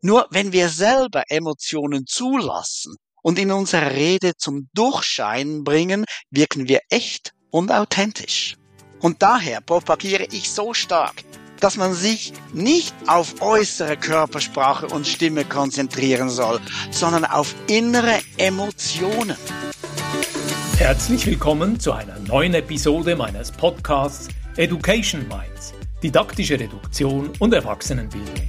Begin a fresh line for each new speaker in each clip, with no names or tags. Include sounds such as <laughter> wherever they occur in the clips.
Nur wenn wir selber Emotionen zulassen und in unserer Rede zum Durchscheinen bringen, wirken wir echt und authentisch. Und daher propagiere ich so stark, dass man sich nicht auf äußere Körpersprache und Stimme konzentrieren soll, sondern auf innere Emotionen.
Herzlich willkommen zu einer neuen Episode meines Podcasts Education Minds, didaktische Reduktion und Erwachsenenbildung.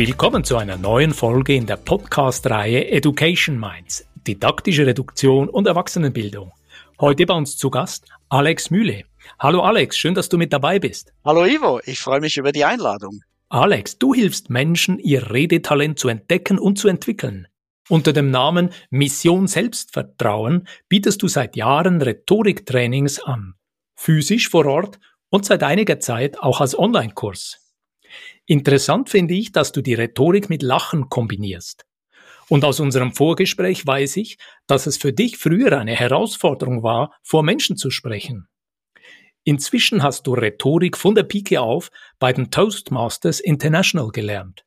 Willkommen zu einer neuen Folge in der Podcast-Reihe Education Minds, didaktische Reduktion und Erwachsenenbildung. Heute bei uns zu Gast Alex Mühle. Hallo Alex, schön, dass du mit dabei bist.
Hallo Ivo, ich freue mich über die Einladung.
Alex, du hilfst Menschen, ihr Redetalent zu entdecken und zu entwickeln. Unter dem Namen Mission Selbstvertrauen bietest du seit Jahren Rhetoriktrainings an. Physisch vor Ort und seit einiger Zeit auch als Online-Kurs. Interessant finde ich, dass du die Rhetorik mit Lachen kombinierst. Und aus unserem Vorgespräch weiß ich, dass es für dich früher eine Herausforderung war, vor Menschen zu sprechen. Inzwischen hast du Rhetorik von der Pike auf bei den Toastmasters International gelernt.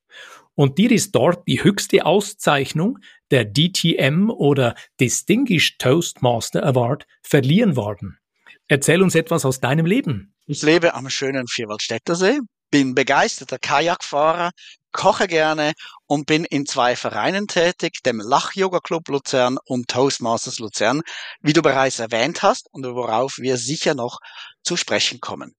Und dir ist dort die höchste Auszeichnung, der DTM oder Distinguished Toastmaster Award, verliehen worden. Erzähl uns etwas aus deinem Leben.
Ich lebe am schönen Vierwaldstättersee, bin begeisterter Kajakfahrer, koche gerne und bin in zwei Vereinen tätig, dem Lach-Yoga Club Luzern und Toastmasters Luzern, wie du bereits erwähnt hast und worauf wir sicher noch zu sprechen kommen.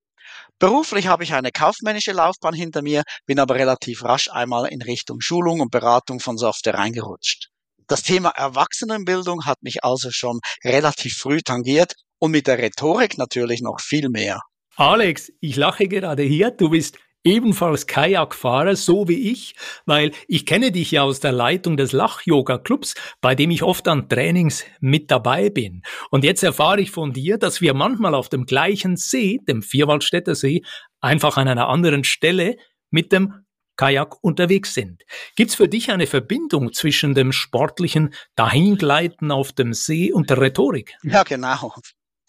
Beruflich habe ich eine kaufmännische Laufbahn hinter mir, bin aber relativ rasch einmal in Richtung Schulung und Beratung von Software reingerutscht. Das Thema Erwachsenenbildung hat mich also schon relativ früh tangiert und mit der Rhetorik natürlich noch viel mehr.
Alex, ich lache gerade hier. Du bist ebenfalls Kajakfahrer, so wie ich, weil ich kenne dich ja aus der Leitung des Lach-Yoga-Clubs, bei dem ich oft an Trainings mit dabei bin. Und jetzt erfahre ich von dir, dass wir manchmal auf dem gleichen See, dem Vierwaldstätter See, einfach an einer anderen Stelle mit dem Kajak unterwegs sind. Gibt's für dich eine Verbindung zwischen dem sportlichen Dahingleiten auf dem See und der Rhetorik?
Ja, genau.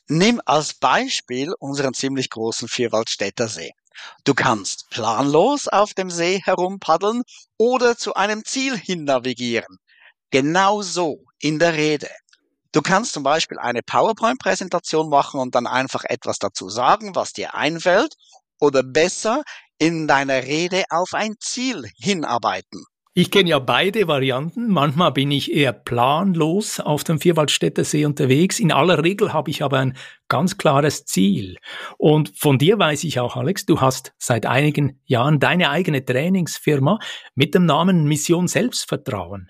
Nimm als Beispiel unseren ziemlich großen Vierwaldstätter See. Du kannst planlos auf dem See herumpaddeln oder zu einem Ziel hin navigieren. Genauso in der Rede. Du kannst zum Beispiel eine PowerPoint-Präsentation machen und dann einfach etwas dazu sagen, was dir einfällt, oder besser in deiner Rede auf ein Ziel hinarbeiten.
Ich kenne ja beide Varianten. Manchmal bin ich eher planlos auf dem Vierwaldstätter See unterwegs. In aller Regel habe ich aber ein ganz klares Ziel. Und von dir weiß ich auch, Alex, du hast seit einigen Jahren deine eigene Trainingsfirma mit dem Namen Mission Selbstvertrauen.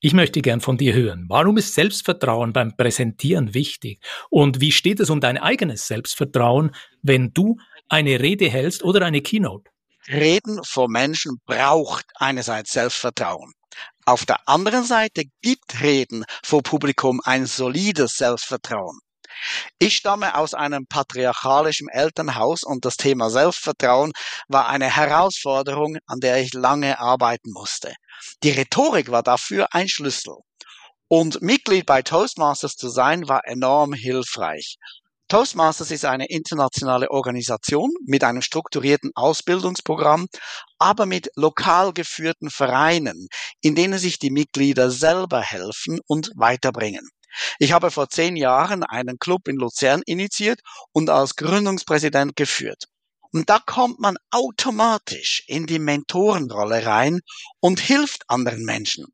Ich möchte gern von dir hören. Warum ist Selbstvertrauen beim Präsentieren wichtig? Und wie steht es um dein eigenes Selbstvertrauen, wenn du eine Rede hältst oder eine Keynote?
Reden vor Menschen braucht einerseits Selbstvertrauen. Auf der anderen Seite gibt Reden vor Publikum ein solides Selbstvertrauen. Ich stamme aus einem patriarchalischen Elternhaus und das Thema Selbstvertrauen war eine Herausforderung, an der ich lange arbeiten musste. Die Rhetorik war dafür ein Schlüssel. Und Mitglied bei Toastmasters zu sein war enorm hilfreich. Toastmasters ist eine internationale Organisation mit einem strukturierten Ausbildungsprogramm, aber mit lokal geführten Vereinen, in denen sich die Mitglieder selber helfen und weiterbringen. Ich habe vor zehn Jahren einen Club in Luzern initiiert und als Gründungspräsident geführt. Und da kommt man automatisch in die Mentorenrolle rein und hilft anderen Menschen.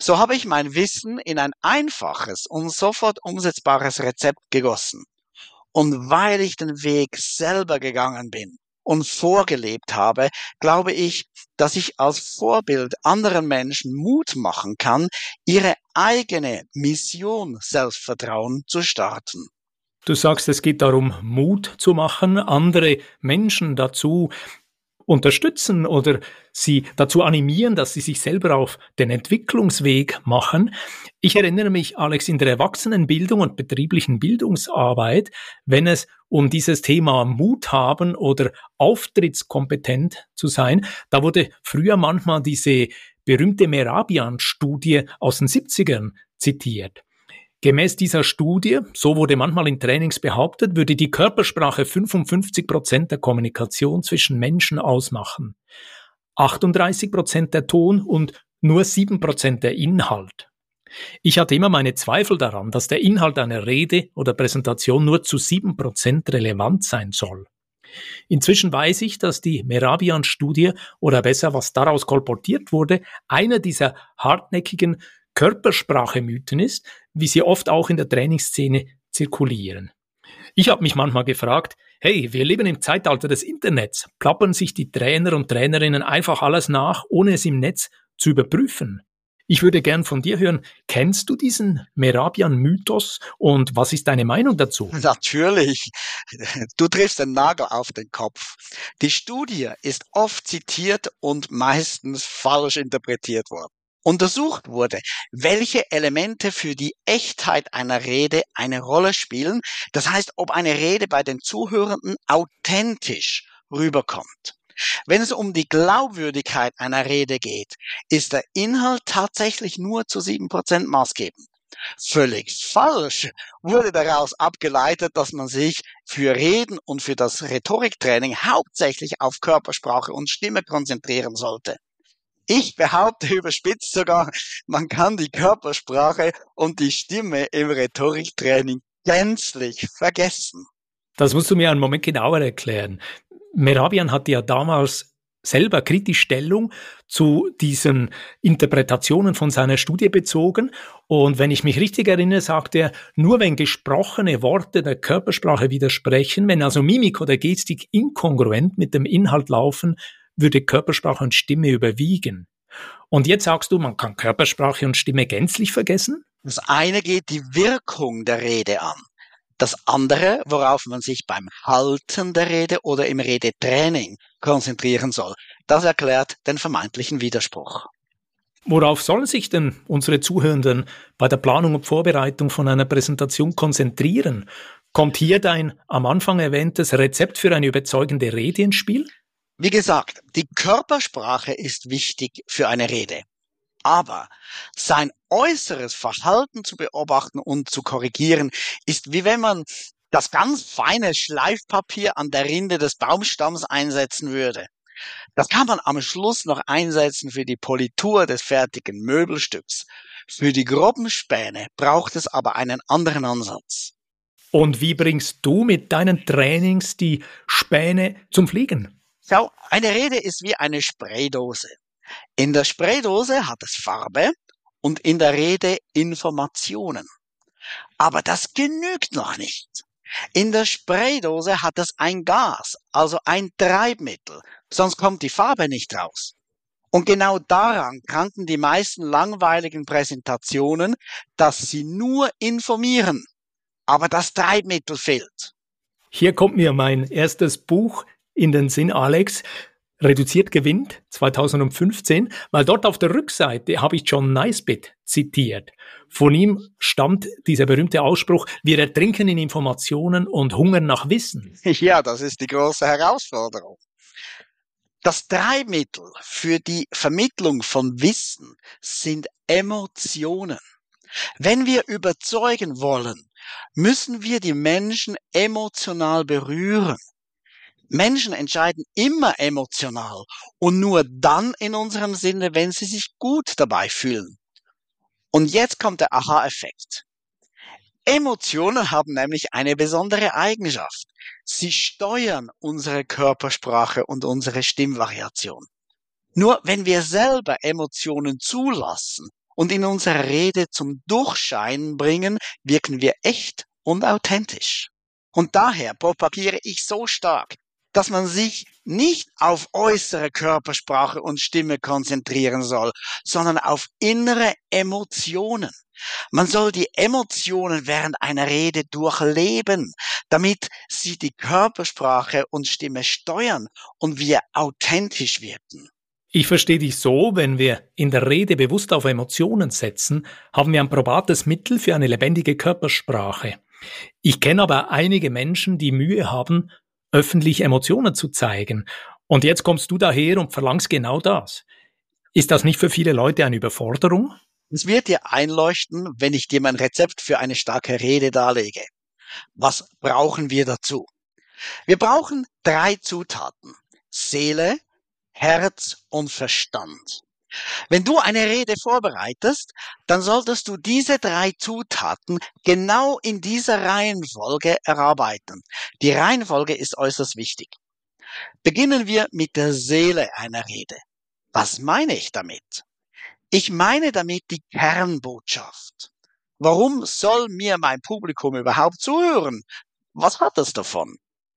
So habe ich mein Wissen in ein einfaches und sofort umsetzbares Rezept gegossen. Und weil ich den Weg selber gegangen bin und vorgelebt habe, glaube ich, dass ich als Vorbild anderen Menschen Mut machen kann, ihre eigene Mission Selbstvertrauen zu starten.
Du sagst, es geht darum, Mut zu machen, andere Menschen dazu unterstützen oder sie dazu animieren, dass sie sich selber auf den Entwicklungsweg machen. Ich erinnere mich, Alex, in der Erwachsenenbildung und betrieblichen Bildungsarbeit, wenn es um dieses Thema Mut haben oder auftrittskompetent zu sein, da wurde früher manchmal diese berühmte Merabian-Studie aus den 70ern zitiert. Gemäß dieser Studie, so wurde manchmal in Trainings behauptet, würde die Körpersprache 55 Prozent der Kommunikation zwischen Menschen ausmachen, 38 Prozent der Ton und nur 7 Prozent der Inhalt. Ich hatte immer meine Zweifel daran, dass der Inhalt einer Rede oder Präsentation nur zu 7 Prozent relevant sein soll. Inzwischen weiß ich, dass die Merabian-Studie oder besser, was daraus kolportiert wurde, einer dieser hartnäckigen Körpersprache-Mythen ist, wie sie oft auch in der Trainingsszene zirkulieren. Ich habe mich manchmal gefragt, hey, wir leben im Zeitalter des Internets, plappern sich die Trainer und Trainerinnen einfach alles nach, ohne es im Netz zu überprüfen. Ich würde gern von dir hören, kennst du diesen Merabian-Mythos und was ist deine Meinung dazu?
Natürlich. Du triffst den Nagel auf den Kopf. Die Studie ist oft zitiert und meistens falsch interpretiert worden untersucht wurde, welche Elemente für die Echtheit einer Rede eine Rolle spielen. Das heißt, ob eine Rede bei den Zuhörenden authentisch rüberkommt. Wenn es um die Glaubwürdigkeit einer Rede geht, ist der Inhalt tatsächlich nur zu sieben Prozent maßgebend. Völlig falsch wurde daraus abgeleitet, dass man sich für Reden und für das Rhetoriktraining hauptsächlich auf Körpersprache und Stimme konzentrieren sollte. Ich behaupte überspitzt sogar, man kann die Körpersprache und die Stimme im Rhetoriktraining gänzlich vergessen.
Das musst du mir einen Moment genauer erklären. Merabian hatte ja damals selber kritisch Stellung zu diesen Interpretationen von seiner Studie bezogen. Und wenn ich mich richtig erinnere, sagte er, nur wenn gesprochene Worte der Körpersprache widersprechen, wenn also Mimik oder Gestik inkongruent mit dem Inhalt laufen, würde Körpersprache und Stimme überwiegen. Und jetzt sagst du, man kann Körpersprache und Stimme gänzlich vergessen?
Das eine geht die Wirkung der Rede an. Das andere, worauf man sich beim Halten der Rede oder im Redetraining konzentrieren soll, das erklärt den vermeintlichen Widerspruch.
Worauf sollen sich denn unsere Zuhörenden bei der Planung und Vorbereitung von einer Präsentation konzentrieren? Kommt hier dein am Anfang erwähntes Rezept für eine überzeugende Rede ins Spiel?
Wie gesagt, die Körpersprache ist wichtig für eine Rede. Aber sein äußeres Verhalten zu beobachten und zu korrigieren, ist wie wenn man das ganz feine Schleifpapier an der Rinde des Baumstamms einsetzen würde. Das kann man am Schluss noch einsetzen für die Politur des fertigen Möbelstücks. Für die groben Späne braucht es aber einen anderen Ansatz.
Und wie bringst du mit deinen Trainings die Späne zum Fliegen?
Schau, eine Rede ist wie eine Spraydose. In der Spraydose hat es Farbe und in der Rede Informationen. Aber das genügt noch nicht. In der Spraydose hat es ein Gas, also ein Treibmittel, sonst kommt die Farbe nicht raus. Und genau daran kranken die meisten langweiligen Präsentationen, dass sie nur informieren, aber das Treibmittel fehlt.
Hier kommt mir mein erstes Buch in den Sinn, Alex. Reduziert gewinnt 2015, weil dort auf der Rückseite habe ich John Naisbitt zitiert. Von ihm stammt dieser berühmte Ausspruch, wir ertrinken in Informationen und hungern nach Wissen. <laughs>
Ja, das ist die große Herausforderung. Das Dreimittel für die Vermittlung von Wissen sind Emotionen. Wenn wir überzeugen wollen, müssen wir die Menschen emotional berühren. Menschen entscheiden immer emotional und nur dann in unserem Sinne, wenn sie sich gut dabei fühlen. Und jetzt kommt der Aha-Effekt. Emotionen haben nämlich eine besondere Eigenschaft. Sie steuern unsere Körpersprache und unsere Stimmvariation. Nur wenn wir selber Emotionen zulassen und in unserer Rede zum Durchscheinen bringen, wirken wir echt und authentisch. Und daher propagiere ich so stark, dass man sich nicht auf äußere Körpersprache und Stimme konzentrieren soll, sondern auf innere Emotionen. Man soll die Emotionen während einer Rede durchleben, damit sie die Körpersprache und Stimme steuern und wir authentisch wirken.
Ich verstehe dich so, wenn wir in der Rede bewusst auf Emotionen setzen, haben wir ein probates Mittel für eine lebendige Körpersprache. Ich kenne aber einige Menschen, die Mühe haben, öffentlich Emotionen zu zeigen. Und jetzt kommst du daher und verlangst genau das. Ist das nicht für viele Leute eine Überforderung?
Es wird dir einleuchten, wenn ich dir mein Rezept für eine starke Rede darlege. Was brauchen wir dazu? Wir brauchen drei Zutaten. Seele, Herz und Verstand. Wenn du eine Rede vorbereitest, dann solltest du diese drei Zutaten genau in dieser Reihenfolge erarbeiten. Die Reihenfolge ist äußerst wichtig. Beginnen wir mit der Seele einer Rede. Was meine ich damit? Ich meine damit die Kernbotschaft. Warum soll mir mein Publikum überhaupt zuhören? Was hat es davon?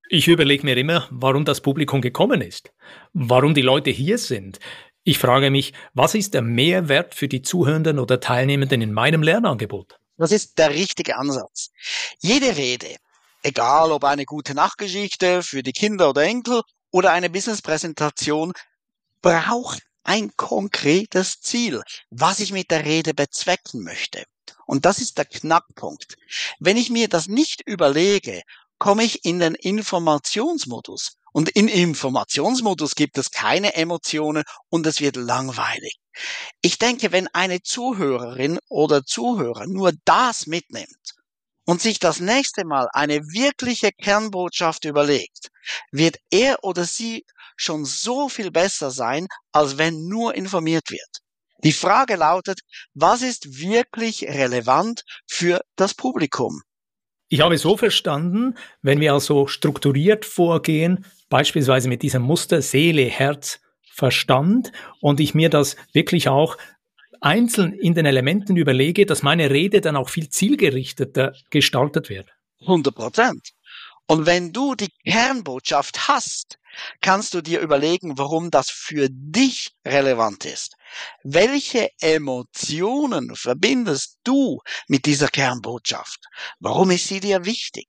Ich überlege mir immer, warum das Publikum gekommen ist, warum die Leute hier sind. Ich frage mich, was ist der Mehrwert für die Zuhörenden oder Teilnehmenden in meinem Lernangebot?
Das ist der richtige Ansatz. Jede Rede, egal ob eine gute Nachtgeschichte für die Kinder oder Enkel oder eine Businesspräsentation, braucht ein konkretes Ziel, was ich mit der Rede bezwecken möchte. Und das ist der Knackpunkt. Wenn ich mir das nicht überlege, komme ich in den Informationsmodus. Und in Informationsmodus gibt es keine Emotionen und es wird langweilig. Ich denke, wenn eine Zuhörerin oder Zuhörer nur das mitnimmt und sich das nächste Mal eine wirkliche Kernbotschaft überlegt, wird er oder sie schon so viel besser sein, als wenn nur informiert wird. Die Frage lautet, was ist wirklich relevant für das Publikum?
Ich habe so verstanden, wenn wir also strukturiert vorgehen, beispielsweise mit diesem Muster Seele, Herz, Verstand und ich mir das wirklich auch einzeln in den Elementen überlege, dass meine Rede dann auch viel zielgerichteter gestaltet wird.
100 Prozent. Und wenn du die Kernbotschaft hast, kannst du dir überlegen, warum das für dich relevant ist. Welche Emotionen verbindest du mit dieser Kernbotschaft? Warum ist sie dir wichtig?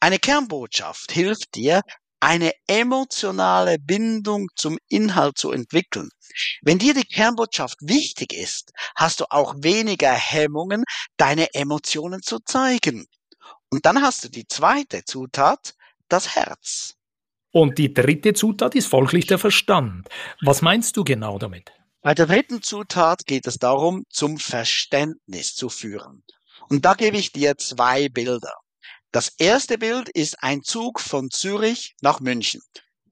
Eine Kernbotschaft hilft dir, eine emotionale Bindung zum Inhalt zu entwickeln. Wenn dir die Kernbotschaft wichtig ist, hast du auch weniger Hemmungen, deine Emotionen zu zeigen. Und dann hast du die zweite Zutat, das Herz.
Und die dritte Zutat ist folglich der Verstand. Was meinst du genau damit?
Bei der dritten Zutat geht es darum, zum Verständnis zu führen. Und da gebe ich dir zwei Bilder. Das erste Bild ist ein Zug von Zürich nach München.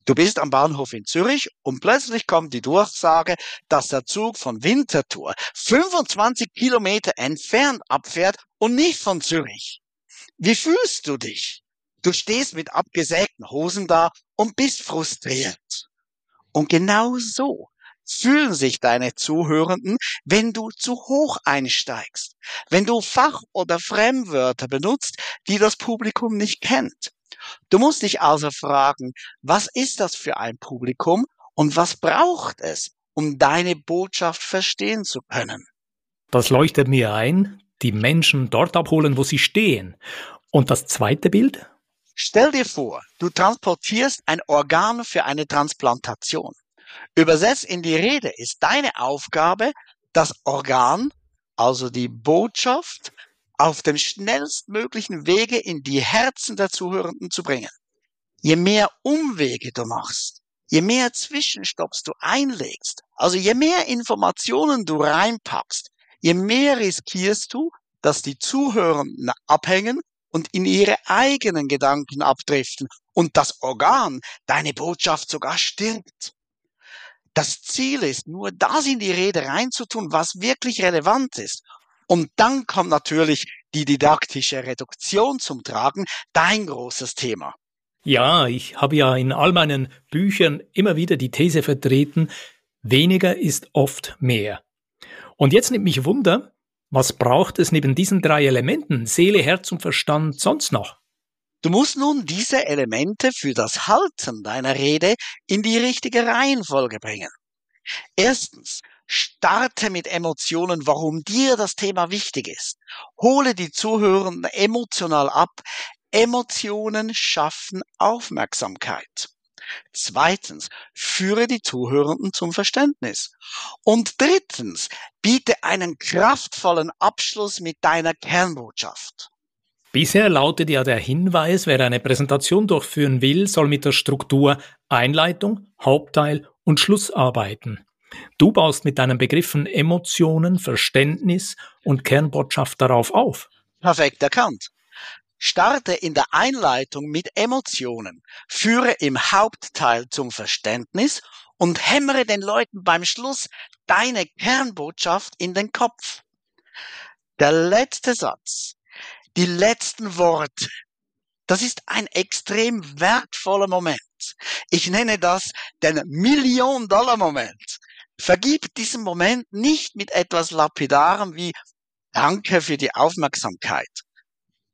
Du bist am Bahnhof in Zürich und plötzlich kommt die Durchsage, dass der Zug von Winterthur 25 Kilometer entfernt abfährt und nicht von Zürich. Wie fühlst du dich? Du stehst mit abgesägten Hosen da und bist frustriert. Und genau so fühlen sich deine Zuhörenden, wenn du zu hoch einsteigst, wenn du Fach- oder Fremdwörter benutzt, die das Publikum nicht kennt. Du musst dich also fragen, was ist das für ein Publikum und was braucht es, um deine Botschaft verstehen zu können?
Das leuchtet mir ein, die Menschen dort abholen, wo sie stehen. Und das zweite Bild?
Stell dir vor, du transportierst ein Organ für eine Transplantation. Übersetzt in die Rede ist deine Aufgabe, das Organ, also die Botschaft, auf dem schnellstmöglichen Wege in die Herzen der Zuhörenden zu bringen. Je mehr Umwege du machst, je mehr Zwischenstopps du einlegst, also je mehr Informationen du reinpackst, je mehr riskierst du, dass die Zuhörenden abhängen und in ihre eigenen Gedanken abdriften und das Organ, deine Botschaft sogar stirbt. Das Ziel ist nur, das in die Rede reinzutun, was wirklich relevant ist. Und dann kommt natürlich die didaktische Reduktion zum Tragen, dein großes Thema.
Ja, ich habe ja in all meinen Büchern immer wieder die These vertreten, weniger ist oft mehr. Und jetzt nimmt mich Wunder, was braucht es neben diesen drei Elementen, Seele, Herz und Verstand, sonst noch?
Du musst nun diese Elemente für das Halten deiner Rede in die richtige Reihenfolge bringen. Erstens Starte mit Emotionen, warum dir das Thema wichtig ist. Hole die Zuhörenden emotional ab. Emotionen schaffen Aufmerksamkeit. Zweitens, führe die Zuhörenden zum Verständnis. Und drittens, biete einen kraftvollen Abschluss mit deiner Kernbotschaft.
Bisher lautet ja der Hinweis, wer eine Präsentation durchführen will, soll mit der Struktur Einleitung, Hauptteil und Schluss arbeiten. Du baust mit deinen Begriffen Emotionen, Verständnis und Kernbotschaft darauf auf.
Perfekt erkannt. Starte in der Einleitung mit Emotionen, führe im Hauptteil zum Verständnis und hämmere den Leuten beim Schluss deine Kernbotschaft in den Kopf. Der letzte Satz, die letzten Worte, das ist ein extrem wertvoller Moment. Ich nenne das den Million-Dollar-Moment. Vergib diesen Moment nicht mit etwas Lapidarem wie Danke für die Aufmerksamkeit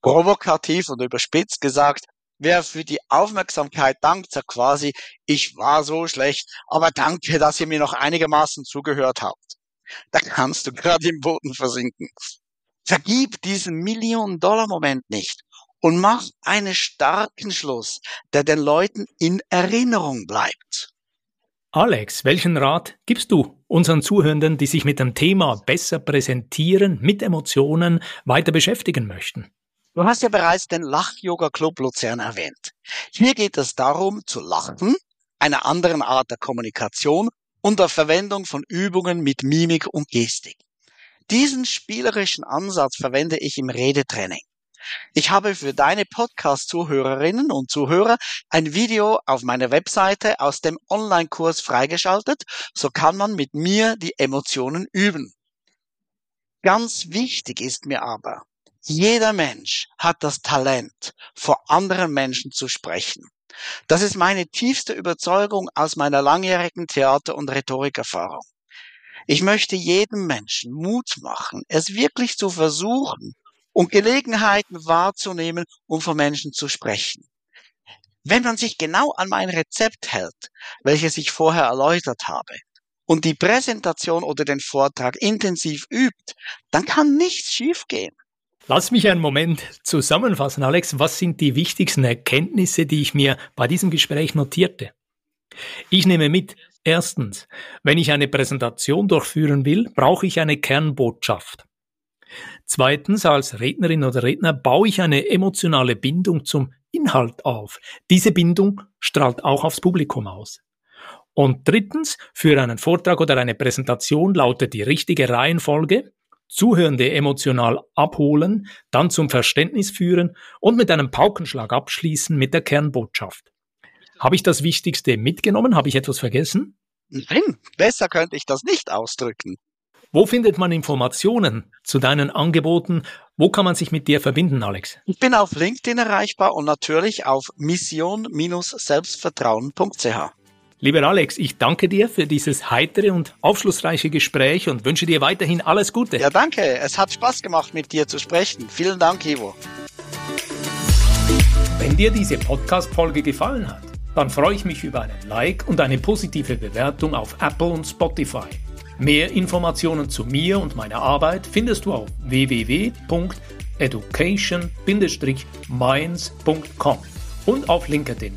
provokativ und überspitzt gesagt, wer für die Aufmerksamkeit dankt, sagt quasi, ich war so schlecht, aber danke, dass ihr mir noch einigermaßen zugehört habt. Da kannst du gerade im Boden versinken. Vergib diesen Million-Dollar-Moment nicht und mach einen starken Schluss, der den Leuten in Erinnerung bleibt.
Alex, welchen Rat gibst du unseren Zuhörenden, die sich mit dem Thema besser präsentieren, mit Emotionen weiter beschäftigen möchten?
Du hast ja bereits den Lach-Yoga-Club Luzern erwähnt. Hier geht es darum, zu lachen, einer anderen Art der Kommunikation und der Verwendung von Übungen mit Mimik und Gestik. Diesen spielerischen Ansatz verwende ich im Redetraining. Ich habe für deine Podcast-Zuhörerinnen und Zuhörer ein Video auf meiner Webseite aus dem Online-Kurs freigeschaltet, so kann man mit mir die Emotionen üben. Ganz wichtig ist mir aber, jeder Mensch hat das Talent, vor anderen Menschen zu sprechen. Das ist meine tiefste Überzeugung aus meiner langjährigen Theater- und Rhetorikerfahrung. Ich möchte jedem Menschen Mut machen, es wirklich zu versuchen und Gelegenheiten wahrzunehmen, um von Menschen zu sprechen. Wenn man sich genau an mein Rezept hält, welches ich vorher erläutert habe, und die Präsentation oder den Vortrag intensiv übt, dann kann nichts schiefgehen.
Lass mich einen Moment zusammenfassen, Alex. Was sind die wichtigsten Erkenntnisse, die ich mir bei diesem Gespräch notierte? Ich nehme mit, erstens, wenn ich eine Präsentation durchführen will, brauche ich eine Kernbotschaft. Zweitens, als Rednerin oder Redner baue ich eine emotionale Bindung zum Inhalt auf. Diese Bindung strahlt auch aufs Publikum aus. Und drittens, für einen Vortrag oder eine Präsentation lautet die richtige Reihenfolge Zuhörende emotional abholen, dann zum Verständnis führen und mit einem Paukenschlag abschließen mit der Kernbotschaft. Habe ich das Wichtigste mitgenommen? Habe ich etwas vergessen?
Nein, besser könnte ich das nicht ausdrücken.
Wo findet man Informationen zu deinen Angeboten? Wo kann man sich mit dir verbinden, Alex?
Ich bin auf LinkedIn erreichbar und natürlich auf mission-selbstvertrauen.ch.
Lieber Alex, ich danke dir für dieses heitere und aufschlussreiche Gespräch und wünsche dir weiterhin alles Gute.
Ja, danke. Es hat Spaß gemacht, mit dir zu sprechen. Vielen Dank, Ivo.
Wenn dir diese Podcast-Folge gefallen hat, dann freue ich mich über einen Like und eine positive Bewertung auf Apple und Spotify. Mehr Informationen zu mir und meiner Arbeit findest du auf www.education-minds.com und auf LinkedIn.